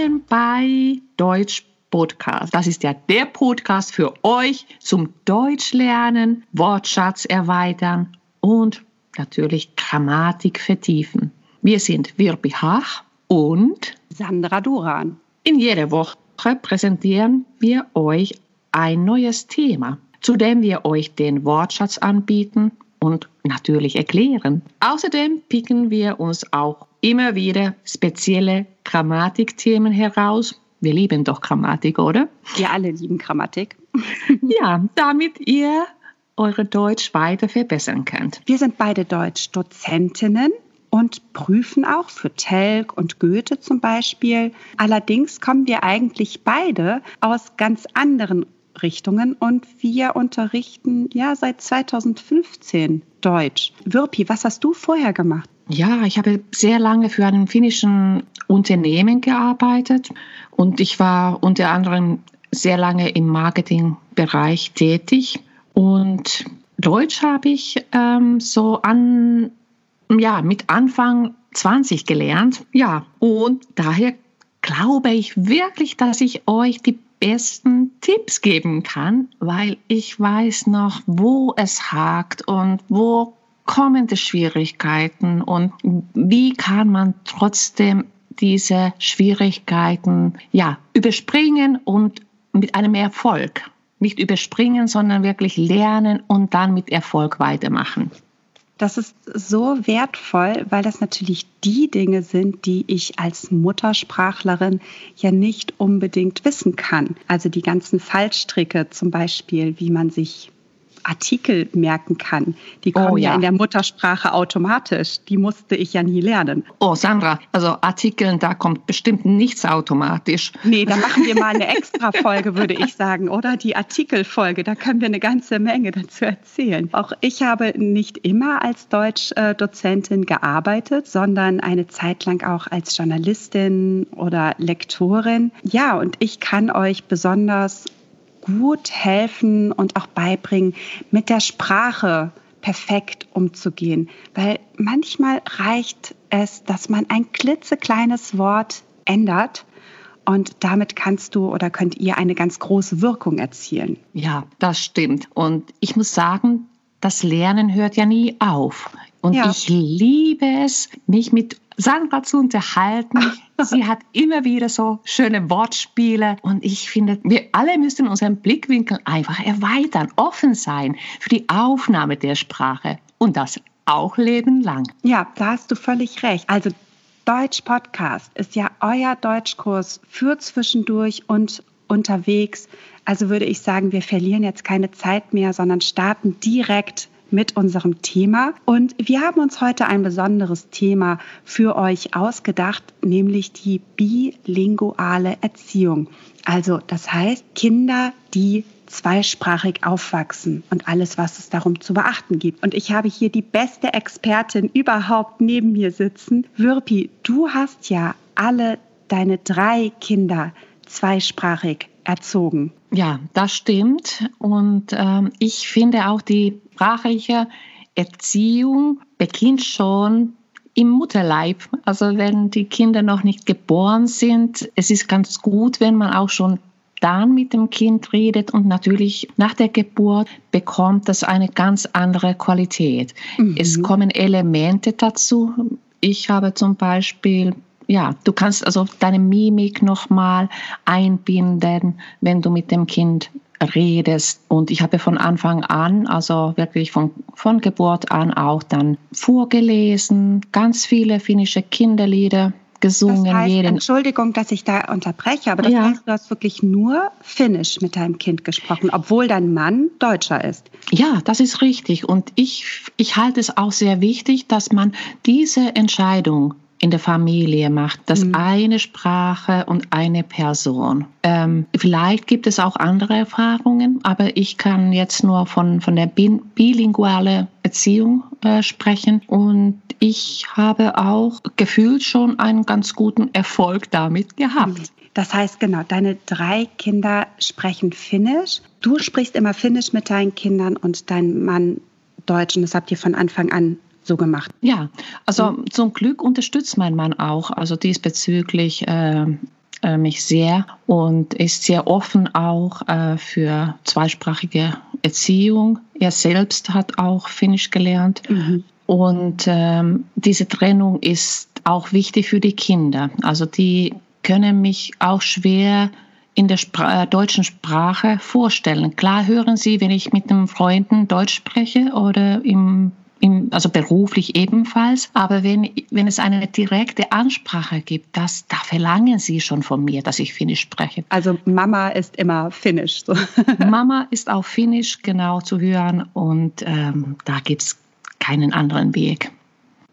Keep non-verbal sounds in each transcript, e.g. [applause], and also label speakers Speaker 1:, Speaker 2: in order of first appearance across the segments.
Speaker 1: Willkommen bei Deutsch Podcast. Das ist ja der Podcast für euch zum Deutsch lernen, Wortschatz erweitern und natürlich Grammatik vertiefen. Wir sind Wirbi Hach und
Speaker 2: Sandra Duran.
Speaker 1: In jeder Woche präsentieren wir euch ein neues Thema, zu dem wir euch den Wortschatz anbieten und natürlich erklären. Außerdem picken wir uns auch immer wieder spezielle Grammatikthemen heraus. Wir lieben doch Grammatik, oder?
Speaker 2: Wir alle lieben Grammatik. [laughs]
Speaker 1: ja, damit ihr eure Deutsch weiter verbessern könnt.
Speaker 2: Wir sind beide Deutsch-Dozentinnen und prüfen auch für Telg und Goethe zum Beispiel. Allerdings kommen wir eigentlich beide aus ganz anderen Richtungen und wir unterrichten ja seit 2015 Deutsch. Wirpi, was hast du vorher gemacht?
Speaker 1: Ja, ich habe sehr lange für einen finnischen Unternehmen gearbeitet und ich war unter anderem sehr lange im Marketingbereich tätig und Deutsch habe ich ähm, so an ja mit Anfang 20 gelernt. Ja, und daher glaube ich wirklich, dass ich euch die besten Tipps geben kann, weil ich weiß noch, wo es hakt und wo kommen die Schwierigkeiten und wie kann man trotzdem diese Schwierigkeiten ja überspringen und mit einem Erfolg nicht überspringen, sondern wirklich lernen und dann mit Erfolg weitermachen.
Speaker 2: Das ist so wertvoll, weil das natürlich die Dinge sind, die ich als Muttersprachlerin ja nicht unbedingt wissen kann. Also die ganzen Fallstricke zum Beispiel, wie man sich Artikel merken kann. Die kommen oh, ja. ja. in der Muttersprache automatisch. Die musste ich ja nie lernen.
Speaker 1: Oh, Sandra, also Artikeln, da kommt bestimmt nichts automatisch.
Speaker 2: Nee, da machen wir mal eine [laughs] extra Folge, würde ich sagen, oder? Die Artikelfolge, da können wir eine ganze Menge dazu erzählen. Auch ich habe nicht immer als Deutschdozentin gearbeitet, sondern eine Zeit lang auch als Journalistin oder Lektorin. Ja, und ich kann euch besonders gut helfen und auch beibringen, mit der Sprache perfekt umzugehen. Weil manchmal reicht es, dass man ein klitzekleines Wort ändert und damit kannst du oder könnt ihr eine ganz große Wirkung erzielen.
Speaker 1: Ja, das stimmt. Und ich muss sagen, das Lernen hört ja nie auf. Und ja. ich liebe es, mich mit Sandra zu unterhalten. [laughs] Sie hat immer wieder so schöne Wortspiele und ich finde, wir alle müssen unseren Blickwinkel einfach erweitern, offen sein für die Aufnahme der Sprache und das auch lebenlang.
Speaker 2: Ja, da hast du völlig recht. Also Deutsch Podcast ist ja euer Deutschkurs für zwischendurch und unterwegs. Also würde ich sagen, wir verlieren jetzt keine Zeit mehr, sondern starten direkt mit unserem Thema. Und wir haben uns heute ein besonderes Thema für euch ausgedacht, nämlich die bilinguale Erziehung. Also das heißt Kinder, die zweisprachig aufwachsen und alles, was es darum zu beachten gibt. Und ich habe hier die beste Expertin überhaupt neben mir sitzen. Wirpi, du hast ja alle deine drei Kinder zweisprachig erzogen.
Speaker 1: Ja, das stimmt. Und ähm, ich finde auch die sprachliche Erziehung beginnt schon im Mutterleib. Also wenn die Kinder noch nicht geboren sind, es ist ganz gut, wenn man auch schon dann mit dem Kind redet und natürlich nach der Geburt bekommt das eine ganz andere Qualität. Mhm. Es kommen Elemente dazu. Ich habe zum Beispiel ja, du kannst also deine Mimik nochmal einbinden, wenn du mit dem Kind redest. Und ich habe von Anfang an, also wirklich von, von Geburt an auch dann vorgelesen, ganz viele finnische Kinderlieder gesungen. Das
Speaker 2: heißt, jeden Entschuldigung, dass ich da unterbreche, aber das ja. heißt, du hast wirklich nur Finnisch mit deinem Kind gesprochen, obwohl dein Mann Deutscher ist.
Speaker 1: Ja, das ist richtig. Und ich, ich halte es auch sehr wichtig, dass man diese Entscheidung in der Familie macht. Das mhm. eine Sprache und eine Person. Ähm, vielleicht gibt es auch andere Erfahrungen, aber ich kann jetzt nur von, von der bilinguale Erziehung äh, sprechen und ich habe auch gefühlt schon einen ganz guten Erfolg damit gehabt. Mhm.
Speaker 2: Das heißt, genau, deine drei Kinder sprechen Finnisch. Du sprichst immer Finnisch mit deinen Kindern und dein Mann Deutsch und das habt ihr von Anfang an so gemacht.
Speaker 1: Ja, also mhm. zum Glück unterstützt mein Mann auch, also diesbezüglich. Äh, äh, mich sehr und ist sehr offen auch äh, für zweisprachige Erziehung. Er selbst hat auch Finnisch gelernt. Mhm. Und ähm, diese Trennung ist auch wichtig für die Kinder. Also die können mich auch schwer in der Spra äh, deutschen Sprache vorstellen. Klar hören sie, wenn ich mit einem Freunden Deutsch spreche oder im im, also beruflich ebenfalls. Aber wenn, wenn es eine direkte Ansprache gibt, das, da verlangen sie schon von mir, dass ich Finnisch spreche.
Speaker 2: Also Mama ist immer Finnisch. So. [laughs]
Speaker 1: Mama ist auch Finnisch genau zu hören und ähm, da gibt es keinen anderen Weg.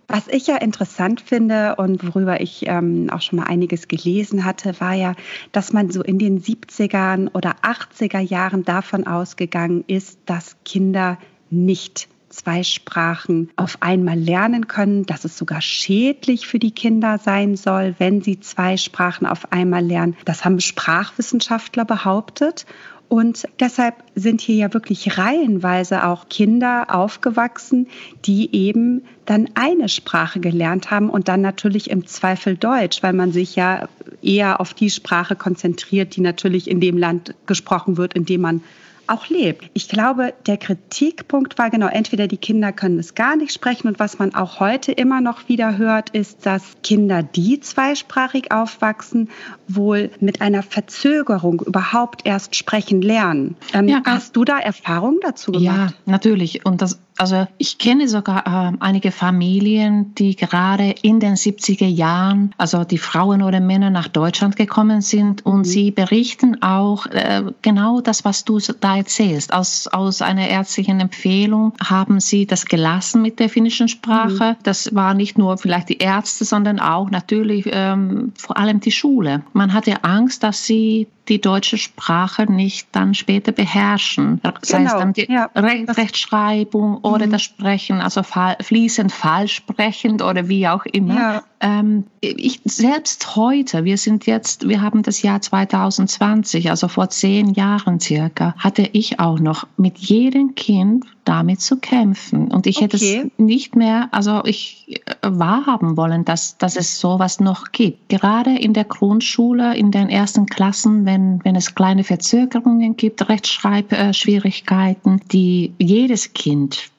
Speaker 2: Was ich ja interessant finde und worüber ich ähm, auch schon mal einiges gelesen hatte, war ja, dass man so in den 70ern oder 80er Jahren davon ausgegangen ist, dass Kinder nicht zwei Sprachen auf einmal lernen können, dass es sogar schädlich für die Kinder sein soll, wenn sie zwei Sprachen auf einmal lernen. Das haben Sprachwissenschaftler behauptet. Und deshalb sind hier ja wirklich reihenweise auch Kinder aufgewachsen, die eben dann eine Sprache gelernt haben und dann natürlich im Zweifel Deutsch, weil man sich ja eher auf die Sprache konzentriert, die natürlich in dem Land gesprochen wird, in dem man auch lebt. Ich glaube, der Kritikpunkt war genau, entweder die Kinder können es gar nicht sprechen und was man auch heute immer noch wieder hört, ist, dass Kinder, die zweisprachig aufwachsen, wohl mit einer Verzögerung überhaupt erst sprechen lernen. Ähm, ja, hast du da Erfahrungen dazu gemacht?
Speaker 1: Ja, natürlich. Und das also ich kenne sogar äh, einige Familien, die gerade in den 70er Jahren, also die Frauen oder Männer nach Deutschland gekommen sind und mhm. sie berichten auch äh, genau das, was du da erzählst. Aus, aus einer ärztlichen Empfehlung haben sie das gelassen mit der finnischen Sprache. Mhm. Das war nicht nur vielleicht die Ärzte, sondern auch natürlich ähm, vor allem die Schule. Man hatte Angst, dass sie die deutsche Sprache nicht dann später beherrschen. Sei genau. es dann die ja. Rechtschreibung oder mhm. das Sprechen, also fließend falsch sprechend oder wie auch immer. Ja. Ähm, ich selbst heute, wir sind jetzt, wir haben das Jahr 2020, also vor zehn Jahren circa, hatte ich auch noch mit jedem Kind damit zu kämpfen. Und ich okay. hätte es nicht mehr, also ich äh, wahrhaben wollen, dass, dass es sowas noch gibt. Gerade in der Grundschule, in den ersten Klassen, wenn, wenn es kleine Verzögerungen gibt, Rechtschreibschwierigkeiten, die jedes Kind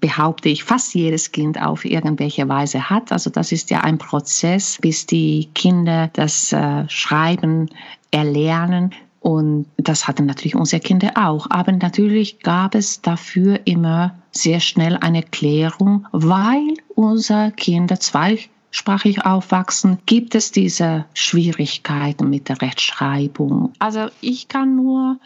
Speaker 1: behaupte ich, fast jedes Kind auf irgendwelche Weise hat. Also das ist ja ein Prozess, bis die Kinder das äh, Schreiben erlernen. Und das hatten natürlich unsere Kinder auch. Aber natürlich gab es dafür immer sehr schnell eine Klärung, weil unsere Kinder zweisprachig aufwachsen, gibt es diese Schwierigkeiten mit der Rechtschreibung. Also ich kann nur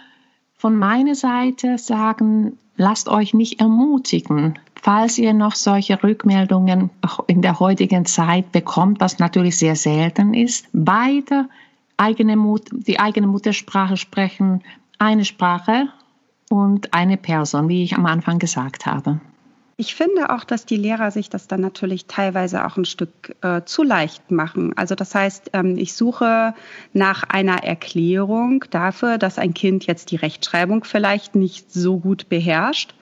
Speaker 1: von meiner Seite sagen, lasst euch nicht ermutigen. Falls ihr noch solche Rückmeldungen in der heutigen Zeit bekommt, was natürlich sehr selten ist, beide eigene Mut, die eigene Muttersprache sprechen, eine Sprache und eine Person, wie ich am Anfang gesagt habe.
Speaker 2: Ich finde auch, dass die Lehrer sich das dann natürlich teilweise auch ein Stück äh, zu leicht machen. Also das heißt, ähm, ich suche nach einer Erklärung dafür, dass ein Kind jetzt die Rechtschreibung vielleicht nicht so gut beherrscht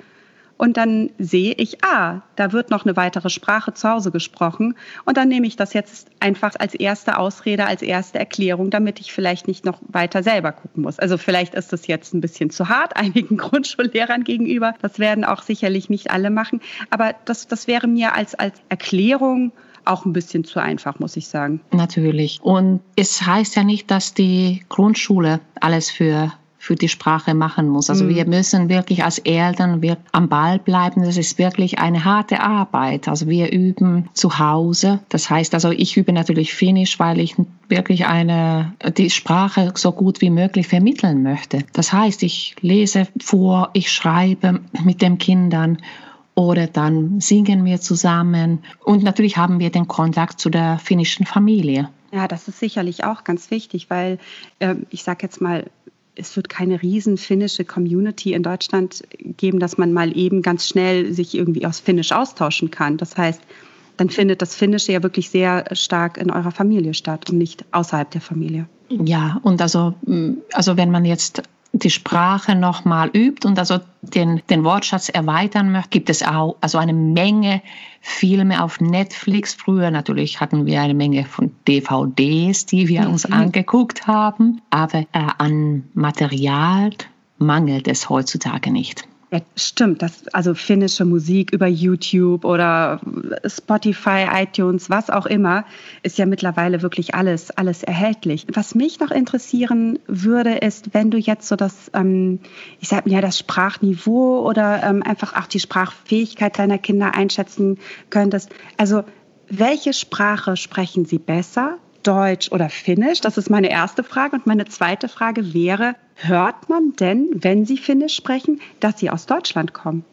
Speaker 2: und dann sehe ich, ah, da wird noch eine weitere Sprache zu Hause gesprochen und dann nehme ich das jetzt einfach als erste Ausrede, als erste Erklärung, damit ich vielleicht nicht noch weiter selber gucken muss. Also vielleicht ist das jetzt ein bisschen zu hart [laughs] einigen Grundschullehrern gegenüber. Das werden auch sicherlich nicht alle machen, aber das, das wäre mir als, als Erklärung auch ein bisschen zu einfach, muss ich sagen.
Speaker 1: Natürlich. Und es heißt ja nicht, dass die Grundschule alles für für die Sprache machen muss. Also mhm. wir müssen wirklich als Eltern wir am Ball bleiben. Das ist wirklich eine harte Arbeit. Also wir üben zu Hause. Das heißt also, ich übe natürlich Finnisch, weil ich wirklich eine, die Sprache so gut wie möglich vermitteln möchte. Das heißt, ich lese vor, ich schreibe mit den Kindern oder dann singen wir zusammen. Und natürlich haben wir den Kontakt zu der finnischen Familie.
Speaker 2: Ja, das ist sicherlich auch ganz wichtig, weil äh, ich sage jetzt mal, es wird keine riesen finnische Community in Deutschland geben, dass man mal eben ganz schnell sich irgendwie aus Finnisch austauschen kann. Das heißt, dann findet das Finnische ja wirklich sehr stark in eurer Familie statt und nicht außerhalb der Familie.
Speaker 1: Ja, und also, mm, also wenn man jetzt die Sprache nochmal übt und also den, den Wortschatz erweitern möchte, gibt es auch also eine Menge Filme auf Netflix. Früher natürlich hatten wir eine Menge von DVDs, die wir uns mhm. angeguckt haben, aber äh, an Material mangelt es heutzutage nicht.
Speaker 2: Ja, stimmt. Das, also finnische Musik über YouTube oder Spotify, iTunes, was auch immer, ist ja mittlerweile wirklich alles, alles erhältlich. Was mich noch interessieren würde, ist, wenn du jetzt so das, ähm, ich sag mal ja, das Sprachniveau oder ähm, einfach auch die Sprachfähigkeit deiner Kinder einschätzen könntest. Also welche Sprache sprechen sie besser? Deutsch oder Finnisch? Das ist meine erste Frage. Und meine zweite Frage wäre, hört man denn, wenn Sie Finnisch sprechen, dass Sie aus Deutschland kommen?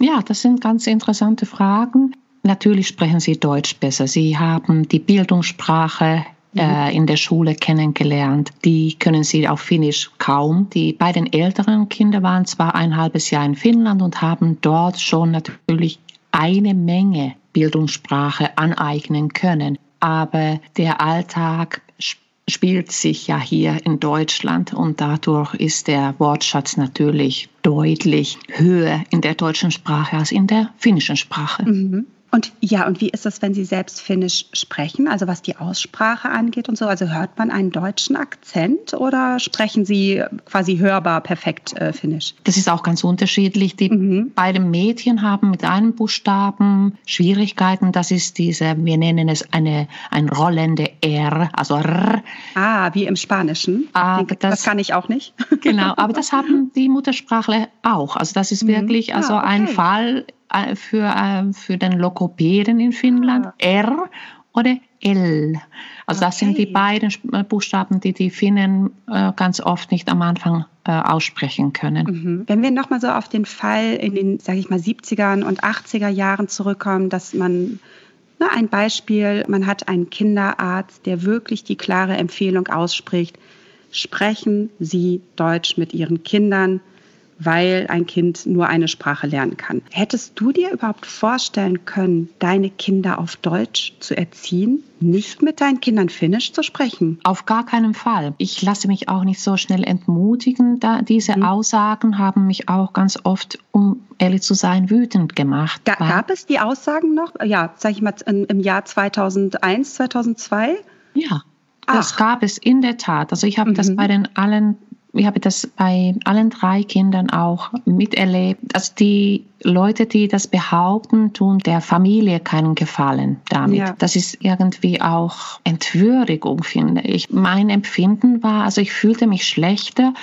Speaker 1: Ja, das sind ganz interessante Fragen. Natürlich sprechen Sie Deutsch besser. Sie haben die Bildungssprache mhm. äh, in der Schule kennengelernt. Die können Sie auf Finnisch kaum. Die beiden älteren Kinder waren zwar ein halbes Jahr in Finnland und haben dort schon natürlich eine Menge Bildungssprache aneignen können aber der Alltag spielt sich ja hier in Deutschland und dadurch ist der Wortschatz natürlich deutlich höher in der deutschen Sprache als in der finnischen Sprache.
Speaker 2: Mhm. Und ja, und wie ist das, wenn Sie selbst Finnisch sprechen, also was die Aussprache angeht und so? Also hört man einen deutschen Akzent oder sprechen Sie quasi hörbar perfekt äh, Finnisch?
Speaker 1: Das ist auch ganz unterschiedlich. Die mhm. beiden Mädchen haben mit einem Buchstaben Schwierigkeiten. Das ist diese, wir nennen es eine, ein rollende R, also R.
Speaker 2: Ah, wie im Spanischen. Aber das, das kann ich auch nicht.
Speaker 1: Genau, aber das haben die Muttersprachler auch. Also das ist mhm. wirklich also ah, okay. ein Fall für, äh, für den Lokopäden in Finnland. Ah. R oder L. Also das sind die beiden äh, Buchstaben, die die Finnen ganz oft nicht am Anfang aussprechen können.
Speaker 2: Mhm. Wenn wir nochmal so auf den Fall in den, sage ich mal, 70er und 80er Jahren zurückkommen, dass man na, ein Beispiel, man hat einen Kinderarzt, der wirklich die klare Empfehlung ausspricht, sprechen Sie Deutsch mit Ihren Kindern weil ein Kind nur eine Sprache lernen kann. Hättest du dir überhaupt vorstellen können, deine Kinder auf Deutsch zu erziehen, nicht mit deinen Kindern Finnisch zu sprechen?
Speaker 1: Auf gar keinen Fall. Ich lasse mich auch nicht so schnell entmutigen. Da diese mhm. Aussagen haben mich auch ganz oft, um ehrlich zu sein, wütend gemacht.
Speaker 2: Ga gab es die Aussagen noch? Ja, sag ich mal im Jahr 2001, 2002?
Speaker 1: Ja. Das Ach. gab es in der Tat. Also ich habe mhm. das bei den allen ich habe das bei allen drei Kindern auch miterlebt. Also die Leute, die das behaupten, tun der Familie keinen Gefallen damit. Ja. Das ist irgendwie auch Entwürdigung, finde ich. Mein Empfinden war, also ich fühlte mich schlechter,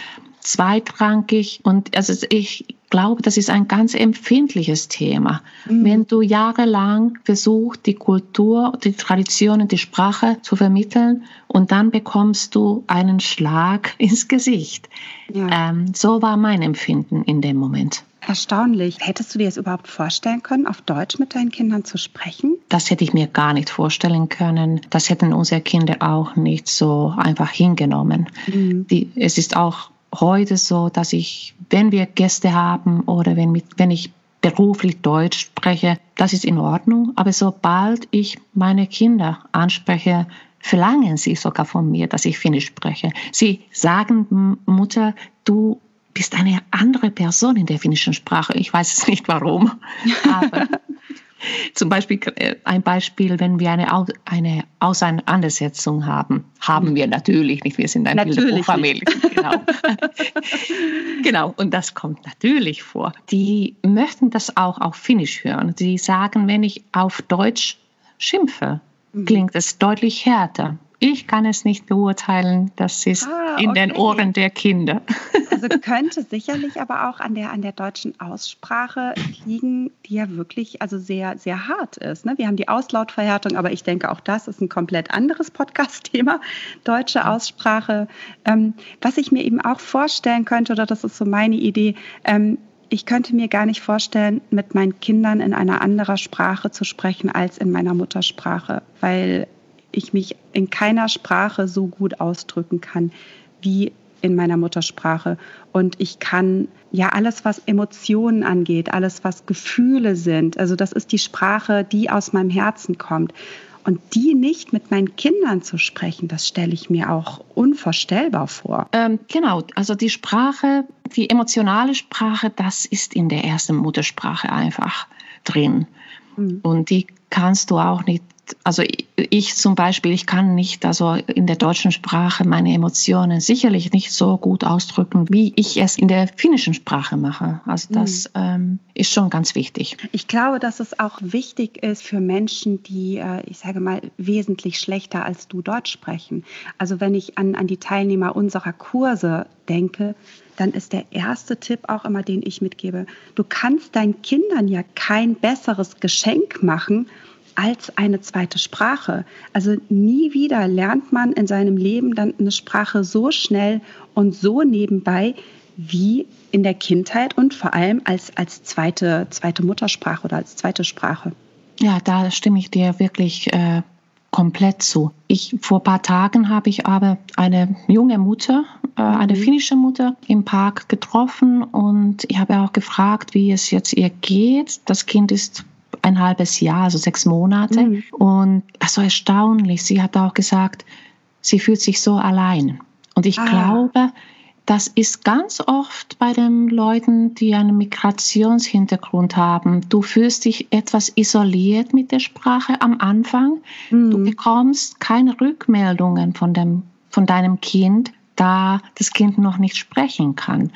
Speaker 1: zweitrangig und also ich glaube, das ist ein ganz empfindliches Thema. Mhm. Wenn du jahrelang versuchst, die Kultur, die Traditionen, die Sprache zu vermitteln und dann bekommst du einen Schlag [laughs] ins Gesicht. Ja. Ähm, so war mein Empfinden in dem Moment.
Speaker 2: Erstaunlich. Hättest du dir es überhaupt vorstellen können, auf Deutsch mit deinen Kindern zu sprechen?
Speaker 1: Das hätte ich mir gar nicht vorstellen können. Das hätten unsere Kinder auch nicht so einfach hingenommen. Mhm. Die, es ist auch heute so, dass ich, wenn wir Gäste haben oder wenn, mit, wenn ich beruflich Deutsch spreche, das ist in Ordnung. Aber sobald ich meine Kinder anspreche, verlangen sie sogar von mir, dass ich Finnisch spreche. Sie sagen, Mutter, du bist eine andere Person in der finnischen Sprache. Ich weiß es nicht warum, [laughs] aber Zum Beispiel äh, ein Beispiel, wenn wir eine, eine Auseinandersetzung haben, haben wir natürlich nicht. Wir sind eine Bilderbuchfamilie. [laughs] Genau. genau. Und das kommt natürlich vor. Die möchten das auch auf Finnisch hören. Die sagen, wenn ich auf Deutsch schimpfe, mhm. klingt es deutlich härter. Ich kann es nicht beurteilen. Das ist ah, okay. in den Ohren der Kinder.
Speaker 2: Also [laughs] könnte sicherlich aber auch an der, an der deutschen Aussprache liegen, die ja wirklich also sehr, sehr hart ist. Ne? Wir haben die Auslautverhärtung, aber ich denke, auch das ist ein komplett anderes Podcast-Thema, deutsche Aussprache. Ähm, was ich mir eben auch vorstellen könnte, oder das ist so meine Idee, ähm, ich könnte mir gar nicht vorstellen, mit meinen Kindern in einer anderen Sprache zu sprechen als in meiner Muttersprache, weil ich mich in keiner Sprache so gut ausdrücken kann wie in meiner Muttersprache. Und ich kann ja alles, was Emotionen angeht, alles, was Gefühle sind, also das ist die Sprache, die aus meinem Herzen kommt. Und die nicht mit meinen Kindern zu sprechen, das stelle ich mir auch unvorstellbar vor.
Speaker 1: Ähm, genau, also die Sprache, die emotionale Sprache, das ist in der ersten Muttersprache einfach drin. Mhm. Und die kannst du auch nicht also ich zum Beispiel, ich kann nicht also in der deutschen Sprache meine Emotionen sicherlich nicht so gut ausdrücken, wie ich es in der finnischen Sprache mache. Also das mhm. ähm, ist schon ganz wichtig.
Speaker 2: Ich glaube, dass es auch wichtig ist für Menschen, die, äh, ich sage mal, wesentlich schlechter als du Deutsch sprechen. Also wenn ich an, an die Teilnehmer unserer Kurse denke, dann ist der erste Tipp auch immer, den ich mitgebe. Du kannst deinen Kindern ja kein besseres Geschenk machen, als eine zweite Sprache. Also nie wieder lernt man in seinem Leben dann eine Sprache so schnell und so nebenbei wie in der Kindheit und vor allem als, als zweite, zweite Muttersprache oder als zweite Sprache.
Speaker 1: Ja, da stimme ich dir wirklich äh, komplett zu. Ich, vor ein paar Tagen habe ich aber eine junge Mutter, äh, eine mhm. finnische Mutter im Park getroffen und ich habe auch gefragt, wie es jetzt ihr geht. Das Kind ist ein halbes Jahr, also sechs Monate. Mhm. Und also erstaunlich, sie hat auch gesagt, sie fühlt sich so allein. Und ich ah. glaube, das ist ganz oft bei den Leuten, die einen Migrationshintergrund haben. Du fühlst dich etwas isoliert mit der Sprache am Anfang. Mhm. Du bekommst keine Rückmeldungen von, dem, von deinem Kind da das Kind noch nicht sprechen kann.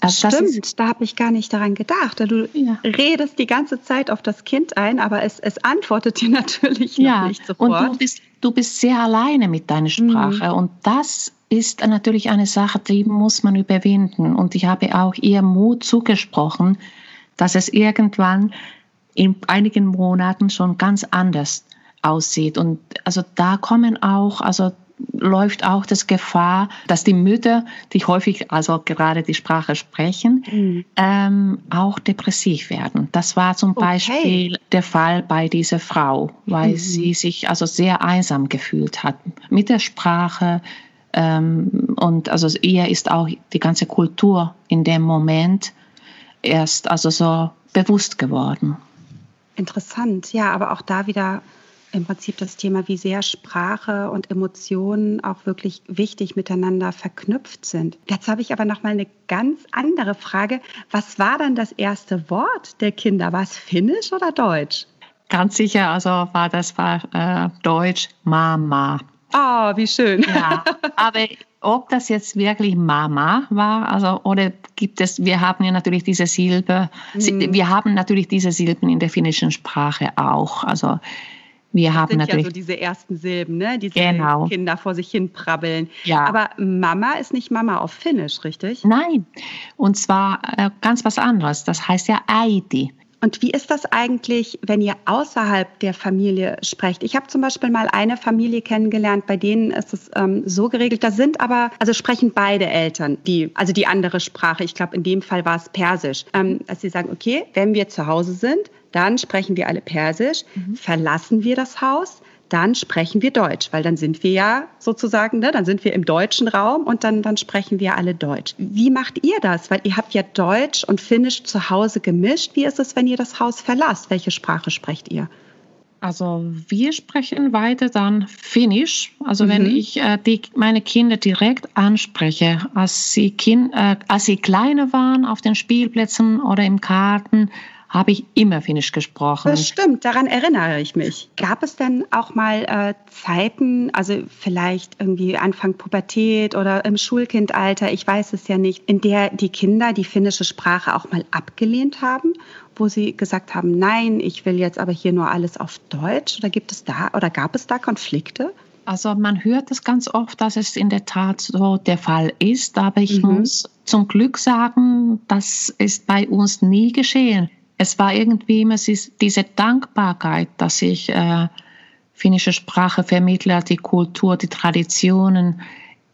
Speaker 2: Also Stimmt, ist, da habe ich gar nicht daran gedacht. Du ja. redest die ganze Zeit auf das Kind ein, aber es, es antwortet dir [laughs] natürlich ja. nicht sofort.
Speaker 1: Und du bist, du bist sehr alleine mit deiner Sprache. Mhm. Und das ist natürlich eine Sache, die muss man überwinden. Und ich habe auch ihr Mut zugesprochen, dass es irgendwann in einigen Monaten schon ganz anders aussieht. Und also da kommen auch, also läuft auch das Gefahr, dass die Mütter, die häufig also gerade die Sprache sprechen, mhm. ähm, auch depressiv werden. Das war zum okay. Beispiel der Fall bei dieser Frau, weil mhm. sie sich also sehr einsam gefühlt hat mit der Sprache. Ähm, und also ihr ist auch die ganze Kultur in dem Moment erst also so bewusst geworden.
Speaker 2: Interessant, ja, aber auch da wieder im Prinzip das Thema, wie sehr Sprache und Emotionen auch wirklich wichtig miteinander verknüpft sind. Jetzt habe ich aber noch mal eine ganz andere Frage. Was war dann das erste Wort der Kinder? War es Finnisch oder Deutsch?
Speaker 1: Ganz sicher, also war das war äh, Deutsch Mama.
Speaker 2: Ah, oh, wie schön.
Speaker 1: Ja, aber ob das jetzt wirklich Mama war, also oder gibt es, wir haben ja natürlich diese Silbe, mhm. wir haben natürlich diese Silben in der finnischen Sprache auch. Also wir das haben sind natürlich
Speaker 2: ja so diese ersten Silben, ne? die genau. Kinder vor sich hin prabbeln. Ja. Aber Mama ist nicht Mama auf Finnisch, richtig?
Speaker 1: Nein, und zwar äh, ganz was anderes. Das heißt ja Äiti.
Speaker 2: Und wie ist das eigentlich, wenn ihr außerhalb der Familie sprecht? Ich habe zum Beispiel mal eine Familie kennengelernt, bei denen ist es ähm, so geregelt. Da sind aber, also sprechen beide Eltern, die, also die andere Sprache. Ich glaube, in dem Fall war es Persisch. Ähm, dass sie sagen, okay, wenn wir zu Hause sind, dann sprechen wir alle Persisch. Mhm. Verlassen wir das Haus, dann sprechen wir Deutsch, weil dann sind wir ja sozusagen, ne, dann sind wir im deutschen Raum und dann, dann sprechen wir alle Deutsch. Wie macht ihr das? Weil ihr habt ja Deutsch und Finnisch zu Hause gemischt. Wie ist es, wenn ihr das Haus verlasst? Welche Sprache sprecht ihr?
Speaker 1: Also wir sprechen weiter dann Finnisch. Also mhm. wenn ich äh, die, meine Kinder direkt anspreche, als sie, kind, äh, als sie kleiner waren auf den Spielplätzen oder im Garten, habe ich immer Finnisch gesprochen.
Speaker 2: Das stimmt, daran erinnere ich mich. Gab es denn auch mal äh, Zeiten, also vielleicht irgendwie Anfang Pubertät oder im Schulkindalter, ich weiß es ja nicht, in der die Kinder die finnische Sprache auch mal abgelehnt haben, wo sie gesagt haben, nein, ich will jetzt aber hier nur alles auf Deutsch? Oder gibt es da oder gab es da Konflikte?
Speaker 1: Also man hört es ganz oft, dass es in der Tat so der Fall ist, aber ich mhm. muss zum Glück sagen, das ist bei uns nie geschehen es war irgendwie immer diese Dankbarkeit, dass ich äh, finnische Sprache vermittle, die Kultur, die Traditionen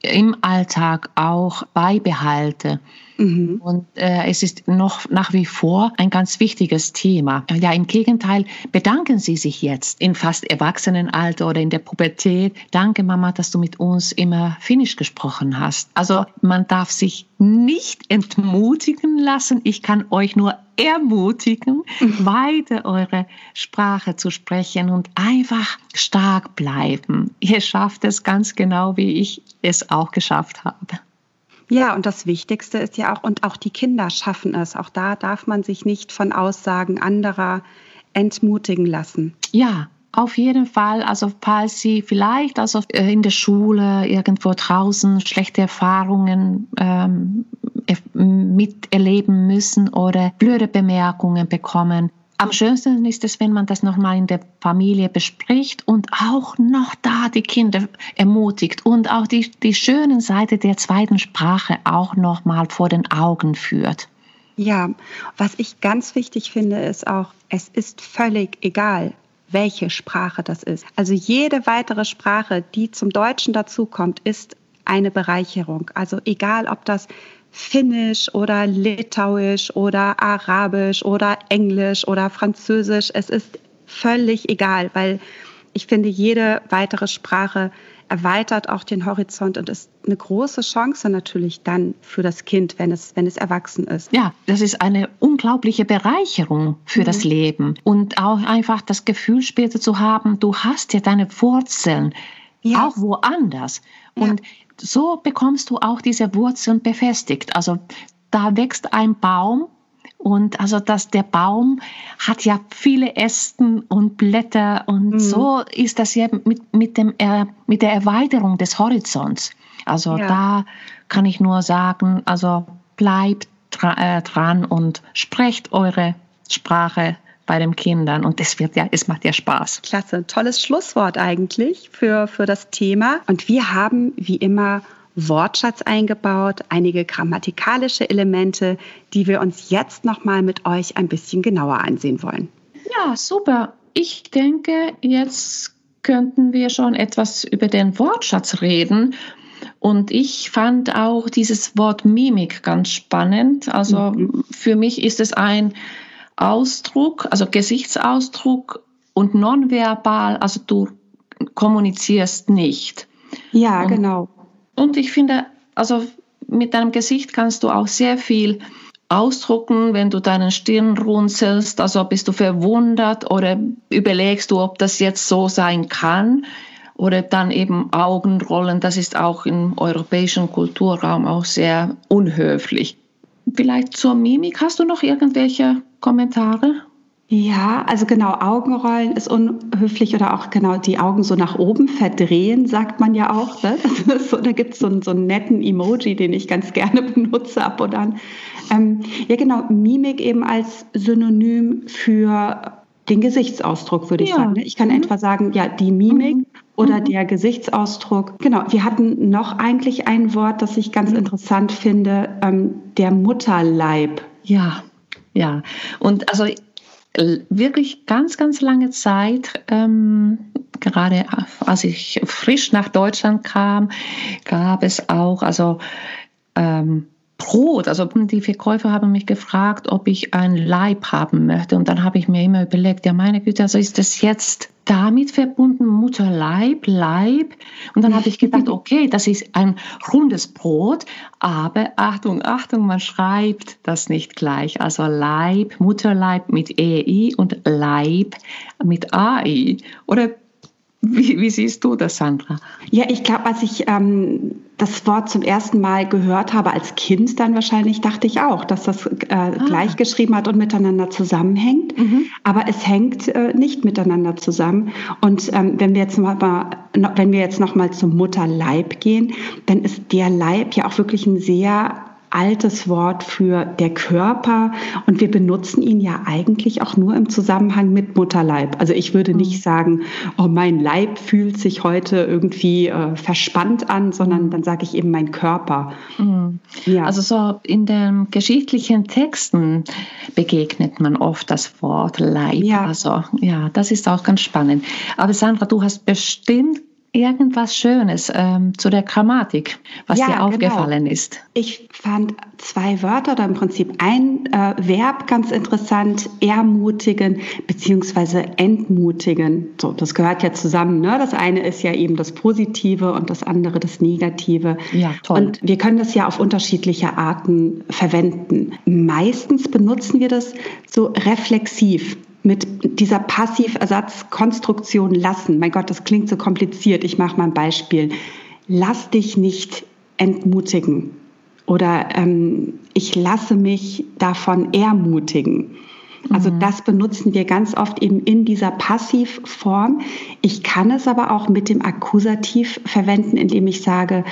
Speaker 1: im Alltag auch beibehalte. Mhm. Und äh, es ist noch nach wie vor ein ganz wichtiges Thema. Ja, im Gegenteil, bedanken Sie sich jetzt in fast Erwachsenenalter oder in der Pubertät. Danke, Mama, dass du mit uns immer Finnisch gesprochen hast. Also man darf sich nicht entmutigen lassen. Ich kann euch nur ermutigen, mhm. weiter eure Sprache zu sprechen und einfach stark bleiben. Ihr schafft es ganz genau, wie ich es auch geschafft habe.
Speaker 2: Ja, und das Wichtigste ist ja auch, und auch die Kinder schaffen es. Auch da darf man sich nicht von Aussagen anderer entmutigen lassen.
Speaker 1: Ja, auf jeden Fall, also falls Sie vielleicht also äh, in der Schule irgendwo draußen schlechte Erfahrungen ähm, miterleben müssen oder blöde Bemerkungen bekommen, am schönsten ist es, wenn man das nochmal in der Familie bespricht und auch noch da die Kinder ermutigt und auch die, die schönen Seite der zweiten Sprache auch nochmal vor den Augen führt.
Speaker 2: Ja, was ich ganz wichtig finde, ist auch, es ist völlig egal, welche Sprache das ist. Also jede weitere Sprache, die zum Deutschen dazukommt, ist eine Bereicherung. Also egal, ob das Finnisch oder Litauisch oder Arabisch oder Englisch oder Französisch. Es ist völlig egal, weil ich finde, jede weitere Sprache erweitert auch den Horizont und ist eine große Chance natürlich dann für das Kind, wenn es, wenn es erwachsen ist.
Speaker 1: Ja, das ist eine unglaubliche Bereicherung für mhm. das Leben und auch einfach das Gefühl später zu haben, du hast ja deine Wurzeln ja. auch woanders. Und ja so bekommst du auch diese Wurzeln befestigt. Also da wächst ein Baum und also dass der Baum hat ja viele Ästen und Blätter und mhm. so ist das ja mit, mit, dem, äh, mit der Erweiterung des Horizonts. Also ja. da kann ich nur sagen, also bleibt dra äh, dran und sprecht eure Sprache bei den Kindern und es wird ja, es macht ja Spaß.
Speaker 2: Klasse, tolles Schlusswort eigentlich für, für das Thema. Und wir haben wie immer Wortschatz eingebaut, einige grammatikalische Elemente, die wir uns jetzt nochmal mit euch ein bisschen genauer ansehen wollen.
Speaker 1: Ja, super. Ich denke, jetzt könnten wir schon etwas über den Wortschatz reden. Und ich fand auch dieses Wort Mimik ganz spannend. Also mhm. für mich ist es ein Ausdruck, also Gesichtsausdruck und nonverbal, also du kommunizierst nicht.
Speaker 2: Ja, und, genau.
Speaker 1: Und ich finde, also mit deinem Gesicht kannst du auch sehr viel ausdrucken, wenn du deinen Stirn runzelst, also bist du verwundert oder überlegst du, ob das jetzt so sein kann oder dann eben Augenrollen, das ist auch im europäischen Kulturraum auch sehr unhöflich. Vielleicht zur Mimik, hast du noch irgendwelche Kommentare?
Speaker 2: Ja, also genau, Augenrollen ist unhöflich oder auch genau die Augen so nach oben verdrehen, sagt man ja auch. Ne? So, da gibt es so, so, einen netten Emoji, den ich ganz gerne [laughs] benutze ab und an. Ähm, ja, genau, Mimik eben als Synonym für den Gesichtsausdruck, würde ich ja. sagen. Ne? Ich kann mhm. etwa sagen, ja, die Mimik mhm. Oder mhm. der Gesichtsausdruck. Genau, wir hatten noch eigentlich ein Wort, das ich ganz mhm. interessant finde, ähm, der Mutterleib.
Speaker 1: Ja, ja. Und also wirklich ganz, ganz lange Zeit, ähm, gerade als ich frisch nach Deutschland kam, gab es auch, also ähm, Brot. Also die Verkäufer haben mich gefragt, ob ich ein Leib haben möchte. Und dann habe ich mir immer überlegt, ja meine Güte, also ist das jetzt damit verbunden, Mutterleib, Leib? Und dann habe ich gedacht, [laughs] okay, das ist ein rundes Brot, aber Achtung, Achtung, man schreibt das nicht gleich. Also Leib, Mutterleib mit EI und Leib mit AI. Oder wie, wie, siehst du das, Sandra?
Speaker 2: Ja, ich glaube, als ich ähm, das Wort zum ersten Mal gehört habe, als Kind dann wahrscheinlich, dachte ich auch, dass das äh, ah. gleich geschrieben hat und miteinander zusammenhängt. Mhm. Aber es hängt äh, nicht miteinander zusammen. Und ähm, wenn wir jetzt mal, wenn wir jetzt noch mal zum Mutterleib gehen, dann ist der Leib ja auch wirklich ein sehr altes Wort für der Körper und wir benutzen ihn ja eigentlich auch nur im Zusammenhang mit Mutterleib. Also ich würde nicht mhm. sagen, oh mein Leib fühlt sich heute irgendwie äh, verspannt an, sondern dann sage ich eben mein Körper.
Speaker 1: Mhm. Ja. Also so in den geschichtlichen Texten begegnet man oft das Wort Leib. Ja. Also ja, das ist auch ganz spannend. Aber Sandra, du hast bestimmt irgendwas Schönes ähm, zu der Grammatik, was ja, dir genau. aufgefallen genau. ist.
Speaker 2: Ich fand zwei Wörter oder im Prinzip ein äh, Verb ganz interessant, ermutigen bzw. entmutigen. So, das gehört ja zusammen. Ne? Das eine ist ja eben das Positive und das andere das Negative. Ja, toll. Und wir können das ja auf unterschiedliche Arten verwenden. Meistens benutzen wir das so reflexiv mit dieser Passiversatzkonstruktion lassen. Mein Gott, das klingt so kompliziert. Ich mache mal ein Beispiel. Lass dich nicht entmutigen oder ähm, ich lasse mich davon ermutigen. Also mhm. das benutzen wir ganz oft eben in dieser Passivform. Ich kann es aber auch mit dem Akkusativ verwenden, indem ich sage,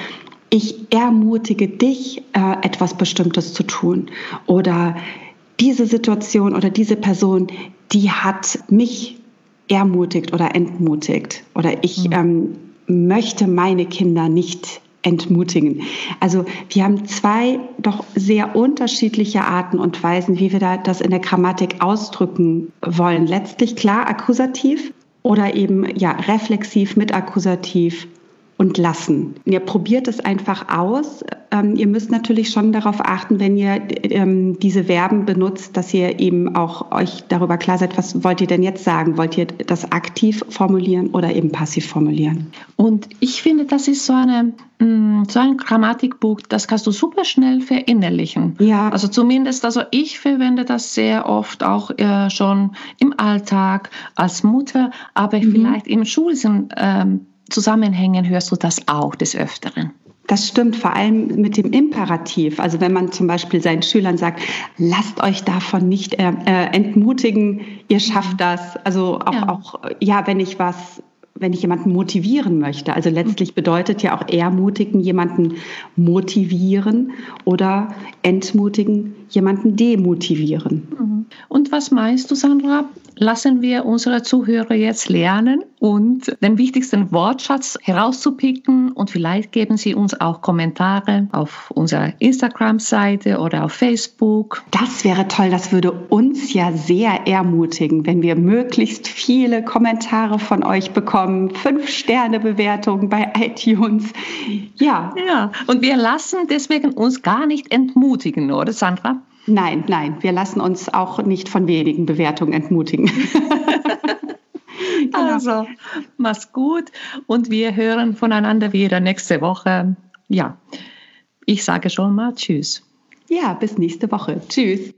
Speaker 2: ich ermutige dich, äh, etwas Bestimmtes zu tun. Oder diese Situation oder diese Person, die hat mich ermutigt oder entmutigt. Oder ich mhm. ähm, möchte meine Kinder nicht entmutigen. Also wir haben zwei doch sehr unterschiedliche Arten und Weisen, wie wir da das in der Grammatik ausdrücken wollen. Letztlich klar Akkusativ oder eben ja reflexiv mit Akkusativ und lassen. Ihr probiert es einfach aus. Ähm, ihr müsst natürlich schon darauf achten, wenn ihr ähm, diese Verben benutzt, dass ihr eben auch euch darüber klar seid, was wollt ihr denn jetzt sagen? Wollt ihr das aktiv formulieren oder eben passiv formulieren?
Speaker 1: Und ich finde, das ist so eine mm, so ein Grammatikbuch, das kannst du super schnell verinnerlichen. Ja. Also zumindest, also ich verwende das sehr oft auch äh, schon im Alltag als Mutter, aber mhm. vielleicht im schulischen ähm, Zusammenhängen hörst du das auch des Öfteren.
Speaker 2: Das stimmt, vor allem mit dem Imperativ. Also wenn man zum Beispiel seinen Schülern sagt, lasst euch davon nicht äh, äh entmutigen, ihr schafft das. Also auch, ja. auch, ja, wenn ich was wenn ich jemanden motivieren möchte. Also letztlich bedeutet ja auch ermutigen, jemanden motivieren oder entmutigen, jemanden demotivieren.
Speaker 1: Mhm. Und was meinst du, Sandra? Lassen wir unsere Zuhörer jetzt lernen und den wichtigsten Wortschatz herauszupicken und vielleicht geben sie uns auch Kommentare auf unserer Instagram-Seite oder auf Facebook.
Speaker 2: Das wäre toll, das würde uns ja sehr ermutigen, wenn wir möglichst viele Kommentare von euch bekommen, fünf Sterne Bewertungen bei [laughs] iTunes.
Speaker 1: Ja. Ja, und wir lassen deswegen uns gar nicht entmutigen, oder Sandra?
Speaker 2: Nein, nein, wir lassen uns auch nicht von wenigen Bewertungen entmutigen. [laughs]
Speaker 1: genau. Also, mach's gut und wir hören voneinander wieder nächste Woche. Ja, ich sage schon mal Tschüss.
Speaker 2: Ja, bis nächste Woche. Tschüss.